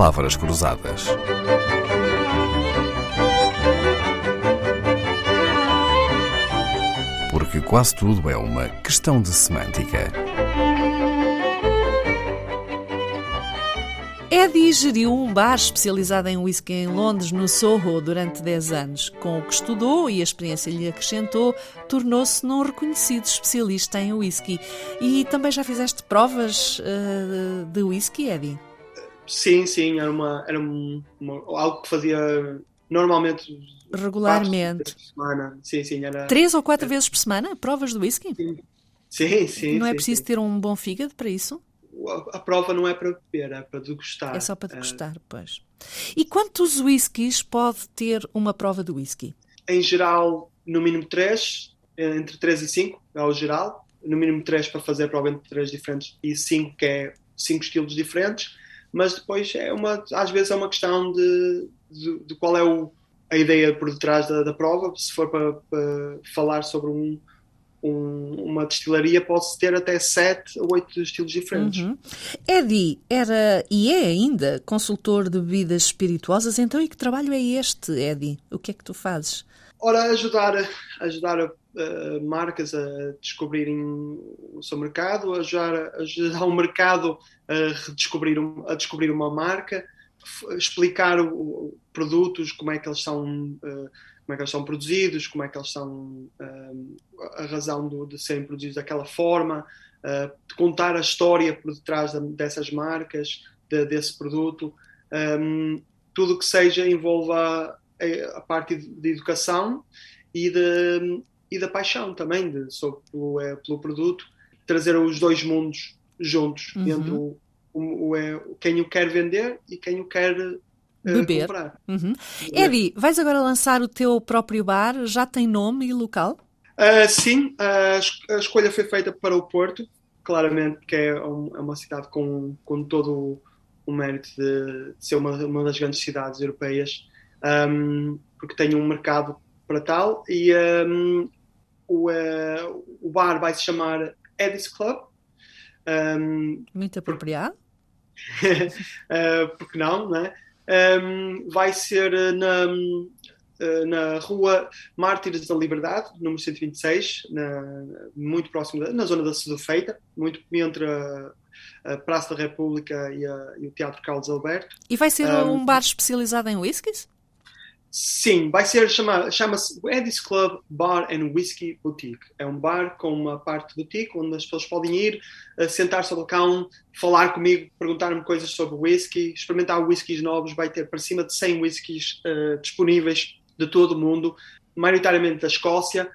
palavras cruzadas. Porque quase tudo é uma questão de semântica. Eddie geriu um bar especializado em whisky em Londres, no Soho, durante 10 anos. Com o que estudou e a experiência lhe acrescentou, tornou-se num reconhecido especialista em whisky. E também já fizeste provas uh, de whisky, Eddie? Sim, sim, era, uma, era uma, algo que fazia normalmente regularmente. Semana. Sim, sim, era... Três ou quatro vezes por semana? Provas de whisky? Sim, sim. sim não é sim, preciso sim. ter um bom fígado para isso? A, a, prova não é para beber, é para degustar. É só para degustar, uh, pois. E quantos whiskies pode ter uma prova de whisky? Em geral, no mínimo três, entre três e cinco é o geral. No mínimo três para fazer prova entre três diferentes e cinco que é cinco estilos diferentes mas depois é uma, às vezes é uma questão de, de, de qual é o, a ideia por detrás da, da prova. Se for para, para falar sobre um, um, uma destilaria, pode-se ter até sete ou oito estilos diferentes. Uhum. Eddie era e é ainda consultor de bebidas espirituosas, então e que trabalho é este, Eddie? O que é que tu fazes? Ora, ajudar, ajudar marcas a descobrirem o seu mercado, ajudar, ajudar o mercado a, redescobrir a descobrir uma marca, explicar o, o, produtos, como é que eles são, uh, como é que eles são produzidos, como é que eles são uh, a razão do, de serem produzidos daquela forma, contar a história por detrás de, dessas marcas, de, desse produto, um, tudo que seja envolva a, a parte de educação e, de, e da paixão também de, sobre, pelo, é, pelo produto, trazer os dois mundos juntos uhum. entre o, o, o, é, quem o quer vender e quem o quer uh, beber. comprar. Uhum. Eddie, vais agora lançar o teu próprio bar? Já tem nome e local? Uh, sim, uh, a escolha foi feita para o Porto, claramente, que é, um, é uma cidade com, com todo o mérito de, de ser uma, uma, das grandes cidades europeias, um, porque tem um mercado para tal, e um, o, uh, o bar vai se chamar Eddie's Club. Um, Muito apropriado. uh, porque não, né? Um, vai ser na, na rua Mártires da Liberdade, número 126, na, muito próximo, da, na zona da Sedufeita, muito entre a, a Praça da República e, a, e, o Teatro Carlos Alberto. E vai ser um, um bar especializado em whiskies? Sim, vai ser chamado, chama-se Eddie's Club Bar and Whiskey Boutique. É um bar com uma parte boutique onde as pessoas podem ir, uh, sentar-se ao balcão, falar comigo, perguntar-me coisas sobre whisky, experimentar whiskies novos. Vai ter para cima de 100 whiskies uh, disponíveis de todo o mundo, maioritariamente da Escócia,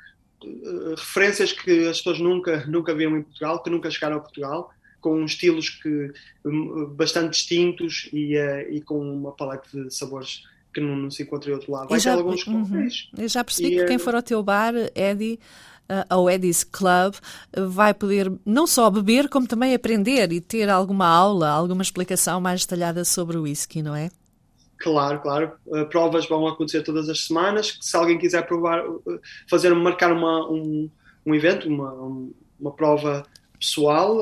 uh, referências que as pessoas nunca, nunca viram em Portugal, que nunca chegaram a Portugal, com estilos que, um, bastante distintos e, e com uma paleta de sabores que não, não se encontra em outro lado. Vai já, ter alguns uhum. Eu já percebi e, que quem for ao teu bar, Eddie, uh, ao Eddie's Club, uh, vai poder não só beber, como também aprender e ter alguma aula, alguma explicação mais detalhada sobre o whisky, não é? Claro, claro. Uh, provas vão acontecer todas as semanas. Se alguém quiser provar, fazer, marcar uma, um, um evento, uma, uma prova pessoal,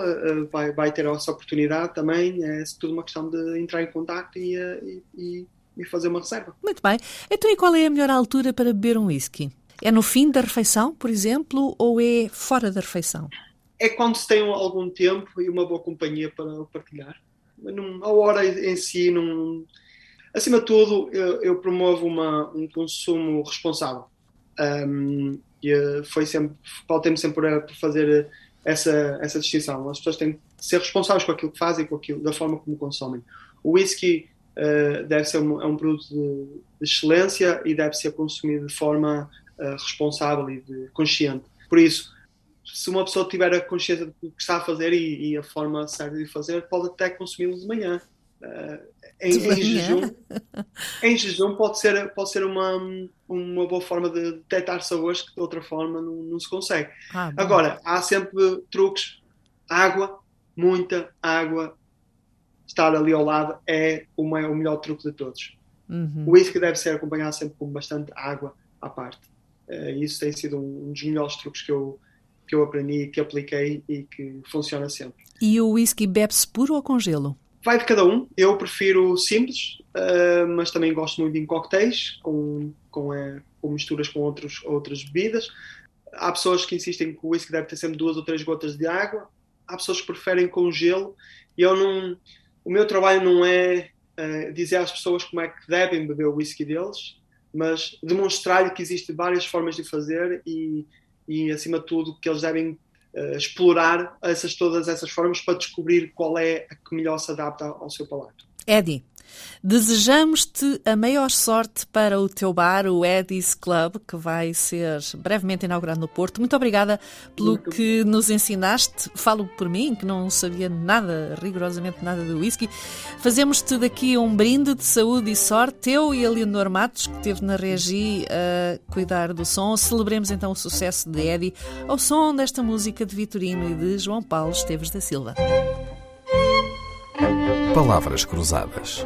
vai, vai ter essa oportunidade também. É tudo uma questão de entrar em contato e, e e fazer uma reserva. Muito bem. Então, e qual é a melhor altura para beber um whisky? É no fim da refeição, por exemplo, ou é fora da refeição? É quando se tem algum tempo e uma boa companhia para partilhar. Não, a hora em si, não... acima de tudo, eu, eu promovo uma, um consumo responsável. Um, e eh, foi sempre, pautei-me sempre por fazer essa, essa distinção. As pessoas têm que ser responsáveis com aquilo que fazem, com aquilo, da forma como consomem. O whisky uh, deve ser um, é um produto de, de, excelência e deve ser consumido de forma uh, responsável e de, consciente. Por isso, se uma pessoa tiver a consciência do que está a fazer e, e a forma certa de fazer, pode até consumi-lo de manhã. Uh, em, em, jejum, em jejum pode ser, pode ser uma, uma boa forma de detectar sabores que de outra forma não, não se consegue. Ah, Agora, há sempre truques. Água, muita água, estar ali ao lado é o, maior, o melhor truque de todos. Uhum. O whisky deve ser acompanhado sempre com bastante água à parte. Uh, isso tem sido um, um, dos melhores truques que eu, que eu aprendi, que apliquei e que funciona sempre. E o whisky bebe-se puro ou com gelo? vai de cada um. Eu prefiro simples, uh, mas também gosto muito em coquetéis, com, com, uh, com misturas com outros, outras bebidas. Há pessoas que insistem que o whisky deve ter sempre duas ou três gotas de água. Há pessoas que preferem com gelo. E eu não. O meu trabalho não é uh, dizer às pessoas como é que devem beber o whisky deles, mas demonstrar-lhe que existem várias formas de fazer e, e acima de tudo, que eles devem uh, explorar essas, todas essas formas para descobrir qual é a que melhor se adapta ao seu palato. Eddie, Desejamos-te a maior sorte para o teu bar, o Eddie's Club, que vai ser brevemente inaugurado no Porto. Muito obrigada pelo Muito. que nos ensinaste. Falo por mim, que não sabia nada, rigorosamente nada do whisky. Fazemos-te daqui um brinde de saúde e sorte, eu e a Leonor Matos, que esteve na Regi a cuidar do som. Celebremos então o sucesso de Eddie ao som desta música de Vitorino e de João Paulo Esteves da Silva. Palavras Cruzadas,